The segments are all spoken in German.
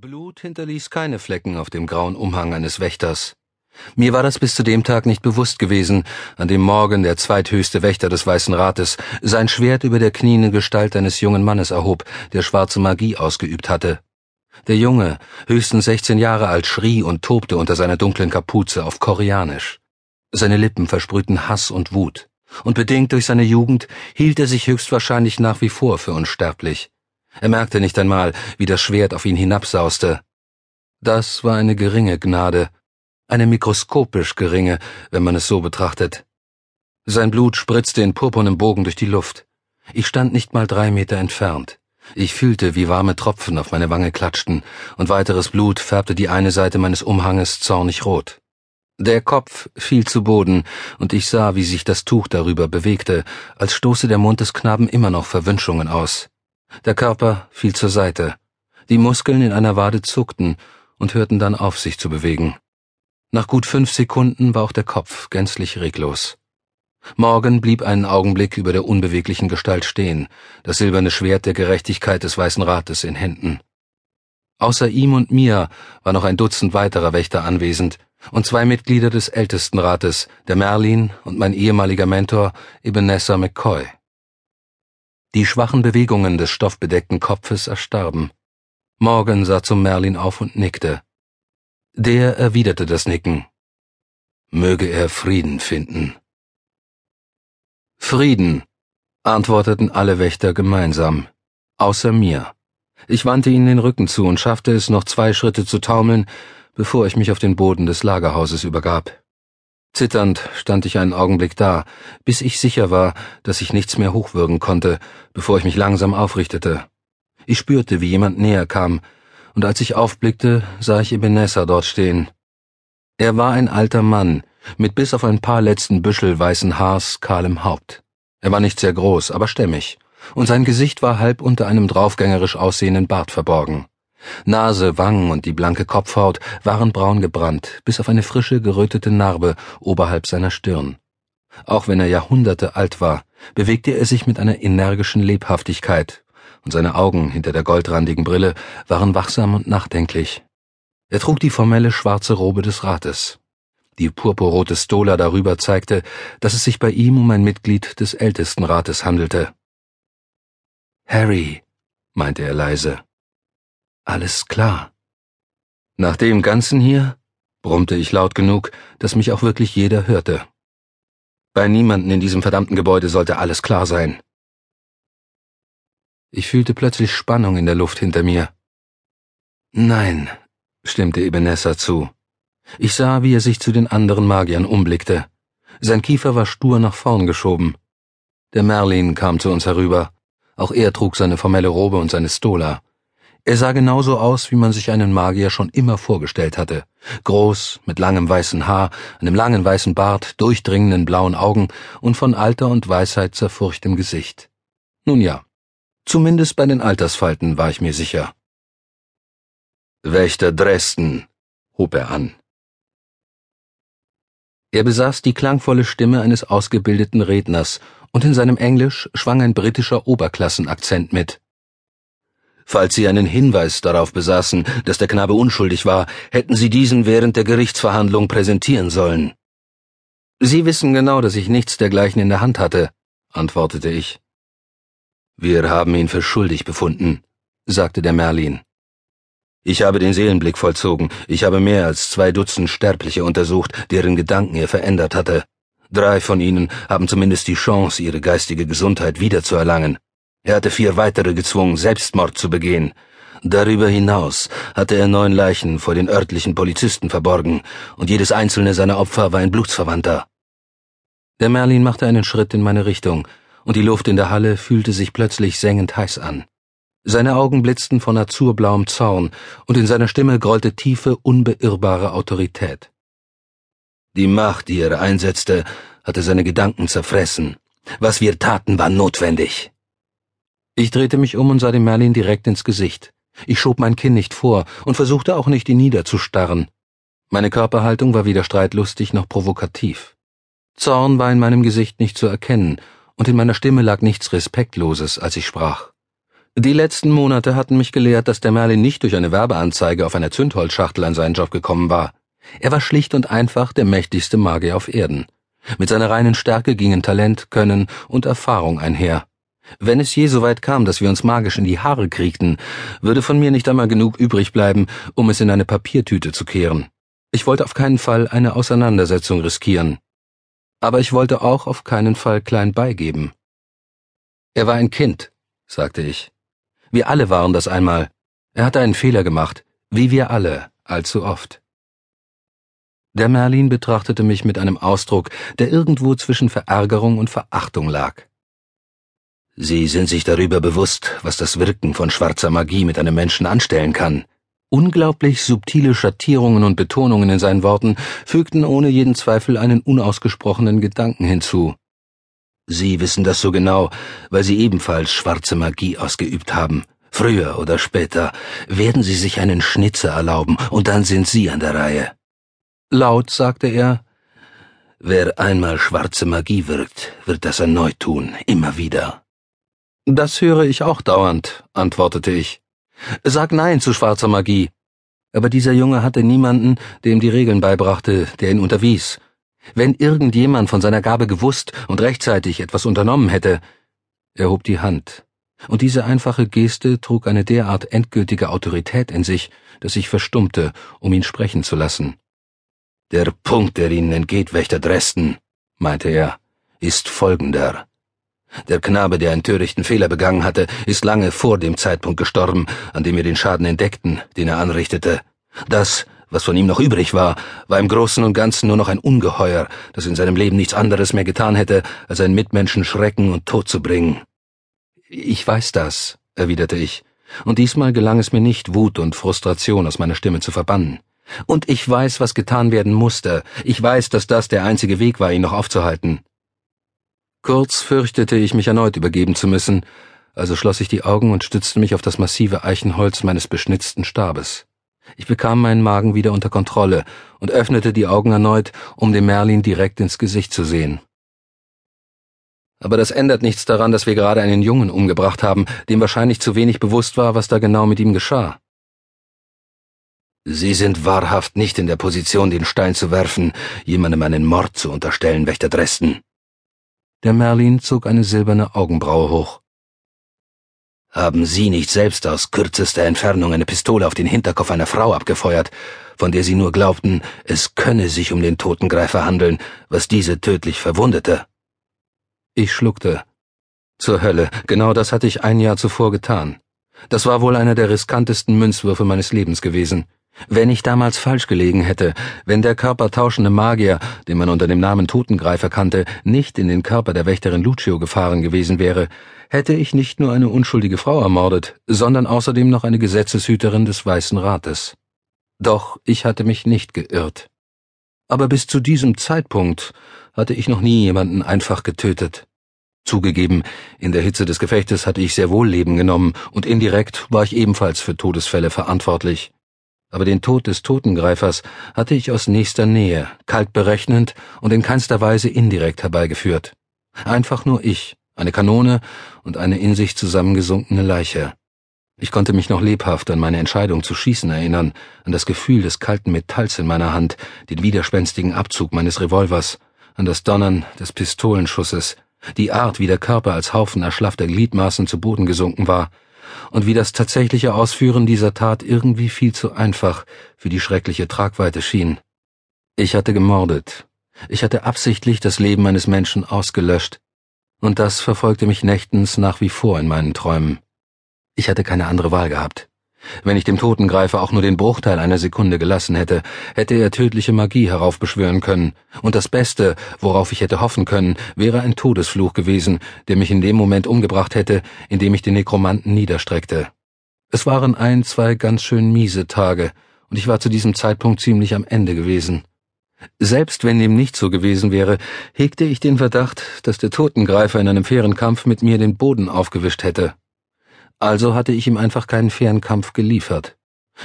Blut hinterließ keine Flecken auf dem grauen Umhang eines Wächters. Mir war das bis zu dem Tag nicht bewusst gewesen, an dem Morgen der zweithöchste Wächter des Weißen Rates sein Schwert über der knienden Gestalt eines jungen Mannes erhob, der schwarze Magie ausgeübt hatte. Der Junge, höchstens sechzehn Jahre alt, schrie und tobte unter seiner dunklen Kapuze auf Koreanisch. Seine Lippen versprühten Hass und Wut, und bedingt durch seine Jugend hielt er sich höchstwahrscheinlich nach wie vor für unsterblich. Er merkte nicht einmal, wie das Schwert auf ihn hinabsauste. Das war eine geringe Gnade, eine mikroskopisch geringe, wenn man es so betrachtet. Sein Blut spritzte in purpurnem Bogen durch die Luft. Ich stand nicht mal drei Meter entfernt. Ich fühlte, wie warme Tropfen auf meine Wange klatschten, und weiteres Blut färbte die eine Seite meines Umhanges zornig rot. Der Kopf fiel zu Boden, und ich sah, wie sich das Tuch darüber bewegte, als stoße der Mund des Knaben immer noch Verwünschungen aus. Der Körper fiel zur Seite. Die Muskeln in einer Wade zuckten und hörten dann auf, sich zu bewegen. Nach gut fünf Sekunden war auch der Kopf gänzlich reglos. Morgan blieb einen Augenblick über der unbeweglichen Gestalt stehen, das silberne Schwert der Gerechtigkeit des Weißen Rates in Händen. Außer ihm und mir war noch ein Dutzend weiterer Wächter anwesend und zwei Mitglieder des Ältestenrates, der Merlin und mein ehemaliger Mentor Ebenezer McCoy. Die schwachen Bewegungen des stoffbedeckten Kopfes erstarben. Morgan sah zum Merlin auf und nickte. Der erwiderte das Nicken. Möge er Frieden finden. Frieden, antworteten alle Wächter gemeinsam, außer mir. Ich wandte ihnen den Rücken zu und schaffte es, noch zwei Schritte zu taumeln, bevor ich mich auf den Boden des Lagerhauses übergab. Zitternd stand ich einen Augenblick da, bis ich sicher war, dass ich nichts mehr hochwürgen konnte, bevor ich mich langsam aufrichtete. Ich spürte, wie jemand näher kam, und als ich aufblickte, sah ich Ebenezer dort stehen. Er war ein alter Mann, mit bis auf ein paar letzten Büschel weißen Haars kahlem Haupt. Er war nicht sehr groß, aber stämmig, und sein Gesicht war halb unter einem draufgängerisch aussehenden Bart verborgen. Nase, Wangen und die blanke Kopfhaut waren braun gebrannt, bis auf eine frische, gerötete Narbe oberhalb seiner Stirn. Auch wenn er Jahrhunderte alt war, bewegte er sich mit einer energischen Lebhaftigkeit, und seine Augen hinter der goldrandigen Brille waren wachsam und nachdenklich. Er trug die formelle schwarze Robe des Rates. Die purpurrote Stola darüber zeigte, dass es sich bei ihm um ein Mitglied des Ältestenrates handelte. Harry, meinte er leise. Alles klar. Nach dem Ganzen hier, brummte ich laut genug, dass mich auch wirklich jeder hörte. Bei niemanden in diesem verdammten Gebäude sollte alles klar sein. Ich fühlte plötzlich Spannung in der Luft hinter mir. Nein, stimmte Ebenezer zu. Ich sah, wie er sich zu den anderen Magiern umblickte. Sein Kiefer war stur nach vorn geschoben. Der Merlin kam zu uns herüber. Auch er trug seine formelle Robe und seine Stola. Er sah genauso aus, wie man sich einen Magier schon immer vorgestellt hatte. Groß, mit langem weißen Haar, einem langen weißen Bart, durchdringenden blauen Augen und von Alter und Weisheit zerfurchtem Gesicht. Nun ja, zumindest bei den Altersfalten war ich mir sicher. Wächter Dresden, hob er an. Er besaß die klangvolle Stimme eines ausgebildeten Redners, und in seinem Englisch schwang ein britischer Oberklassenakzent mit. Falls Sie einen Hinweis darauf besaßen, dass der Knabe unschuldig war, hätten Sie diesen während der Gerichtsverhandlung präsentieren sollen. Sie wissen genau, dass ich nichts dergleichen in der Hand hatte, antwortete ich. Wir haben ihn für schuldig befunden, sagte der Merlin. Ich habe den Seelenblick vollzogen, ich habe mehr als zwei Dutzend Sterbliche untersucht, deren Gedanken er verändert hatte. Drei von ihnen haben zumindest die Chance, ihre geistige Gesundheit wiederzuerlangen. Er hatte vier weitere gezwungen, Selbstmord zu begehen. Darüber hinaus hatte er neun Leichen vor den örtlichen Polizisten verborgen, und jedes einzelne seiner Opfer war ein Blutsverwandter. Der Merlin machte einen Schritt in meine Richtung, und die Luft in der Halle fühlte sich plötzlich sengend heiß an. Seine Augen blitzten von azurblauem Zorn, und in seiner Stimme grollte tiefe, unbeirrbare Autorität. Die Macht, die er einsetzte, hatte seine Gedanken zerfressen. Was wir taten, war notwendig. Ich drehte mich um und sah dem Merlin direkt ins Gesicht. Ich schob mein Kinn nicht vor und versuchte auch nicht, ihn niederzustarren. Meine Körperhaltung war weder streitlustig noch provokativ. Zorn war in meinem Gesicht nicht zu erkennen, und in meiner Stimme lag nichts Respektloses, als ich sprach. Die letzten Monate hatten mich gelehrt, dass der Merlin nicht durch eine Werbeanzeige auf einer Zündholzschachtel an seinen Job gekommen war. Er war schlicht und einfach der mächtigste Magier auf Erden. Mit seiner reinen Stärke gingen Talent, Können und Erfahrung einher. Wenn es je so weit kam, dass wir uns magisch in die Haare kriegten, würde von mir nicht einmal genug übrig bleiben, um es in eine Papiertüte zu kehren. Ich wollte auf keinen Fall eine Auseinandersetzung riskieren. Aber ich wollte auch auf keinen Fall klein beigeben. Er war ein Kind, sagte ich. Wir alle waren das einmal. Er hatte einen Fehler gemacht, wie wir alle, allzu oft. Der Merlin betrachtete mich mit einem Ausdruck, der irgendwo zwischen Verärgerung und Verachtung lag. Sie sind sich darüber bewusst, was das Wirken von schwarzer Magie mit einem Menschen anstellen kann. Unglaublich subtile Schattierungen und Betonungen in seinen Worten fügten ohne jeden Zweifel einen unausgesprochenen Gedanken hinzu. Sie wissen das so genau, weil Sie ebenfalls schwarze Magie ausgeübt haben. Früher oder später werden Sie sich einen Schnitzer erlauben, und dann sind Sie an der Reihe. Laut sagte er, Wer einmal schwarze Magie wirkt, wird das erneut tun, immer wieder. Das höre ich auch dauernd, antwortete ich. Sag Nein zu schwarzer Magie. Aber dieser Junge hatte niemanden, der ihm die Regeln beibrachte, der ihn unterwies, wenn irgendjemand von seiner Gabe gewusst und rechtzeitig etwas unternommen hätte. Er hob die Hand, und diese einfache Geste trug eine derart endgültige Autorität in sich, dass ich verstummte, um ihn sprechen zu lassen. Der Punkt, der Ihnen entgeht, Wächter Dresden, meinte er, ist folgender. Der Knabe, der einen törichten Fehler begangen hatte, ist lange vor dem Zeitpunkt gestorben, an dem wir den Schaden entdeckten, den er anrichtete. Das, was von ihm noch übrig war, war im Großen und Ganzen nur noch ein Ungeheuer, das in seinem Leben nichts anderes mehr getan hätte, als einen Mitmenschen schrecken und Tod zu bringen. Ich weiß das, erwiderte ich, und diesmal gelang es mir nicht, Wut und Frustration aus meiner Stimme zu verbannen. Und ich weiß, was getan werden musste. Ich weiß, dass das der einzige Weg war, ihn noch aufzuhalten. Kurz fürchtete ich, mich erneut übergeben zu müssen, also schloss ich die Augen und stützte mich auf das massive Eichenholz meines beschnitzten Stabes. Ich bekam meinen Magen wieder unter Kontrolle und öffnete die Augen erneut, um dem Merlin direkt ins Gesicht zu sehen. Aber das ändert nichts daran, dass wir gerade einen Jungen umgebracht haben, dem wahrscheinlich zu wenig bewusst war, was da genau mit ihm geschah. Sie sind wahrhaft nicht in der Position, den Stein zu werfen, jemandem einen Mord zu unterstellen, Wächter Dresden. Der Merlin zog eine silberne Augenbraue hoch. Haben Sie nicht selbst aus kürzester Entfernung eine Pistole auf den Hinterkopf einer Frau abgefeuert, von der Sie nur glaubten, es könne sich um den Totengreifer handeln, was diese tödlich verwundete? Ich schluckte. Zur Hölle, genau das hatte ich ein Jahr zuvor getan. Das war wohl einer der riskantesten Münzwürfe meines Lebens gewesen. Wenn ich damals falsch gelegen hätte, wenn der körpertauschende Magier, den man unter dem Namen Totengreifer kannte, nicht in den Körper der Wächterin Lucio gefahren gewesen wäre, hätte ich nicht nur eine unschuldige Frau ermordet, sondern außerdem noch eine Gesetzeshüterin des Weißen Rates. Doch ich hatte mich nicht geirrt. Aber bis zu diesem Zeitpunkt hatte ich noch nie jemanden einfach getötet. Zugegeben, in der Hitze des Gefechtes hatte ich sehr wohl Leben genommen, und indirekt war ich ebenfalls für Todesfälle verantwortlich. Aber den Tod des Totengreifers hatte ich aus nächster Nähe, kalt berechnend und in keinster Weise indirekt herbeigeführt. Einfach nur ich, eine Kanone und eine in sich zusammengesunkene Leiche. Ich konnte mich noch lebhaft an meine Entscheidung zu schießen erinnern, an das Gefühl des kalten Metalls in meiner Hand, den widerspenstigen Abzug meines Revolvers, an das Donnern des Pistolenschusses, die Art, wie der Körper als Haufen erschlaffter Gliedmaßen zu Boden gesunken war, und wie das tatsächliche Ausführen dieser Tat irgendwie viel zu einfach für die schreckliche Tragweite schien. Ich hatte gemordet. Ich hatte absichtlich das Leben eines Menschen ausgelöscht, und das verfolgte mich nächtens nach wie vor in meinen Träumen. Ich hatte keine andere Wahl gehabt. Wenn ich dem Totengreifer auch nur den Bruchteil einer Sekunde gelassen hätte, hätte er tödliche Magie heraufbeschwören können, und das Beste, worauf ich hätte hoffen können, wäre ein Todesfluch gewesen, der mich in dem Moment umgebracht hätte, in dem ich den Nekromanten niederstreckte. Es waren ein, zwei ganz schön miese Tage, und ich war zu diesem Zeitpunkt ziemlich am Ende gewesen. Selbst wenn dem nicht so gewesen wäre, hegte ich den Verdacht, dass der Totengreifer in einem fairen Kampf mit mir den Boden aufgewischt hätte. Also hatte ich ihm einfach keinen fairen Kampf geliefert.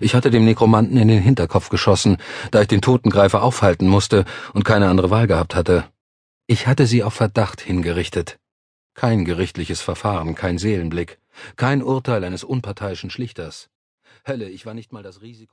Ich hatte dem Nekromanten in den Hinterkopf geschossen, da ich den Totengreifer aufhalten musste und keine andere Wahl gehabt hatte. Ich hatte sie auf Verdacht hingerichtet. Kein gerichtliches Verfahren, kein Seelenblick. Kein Urteil eines unparteiischen Schlichters. Hölle, ich war nicht mal das Risiko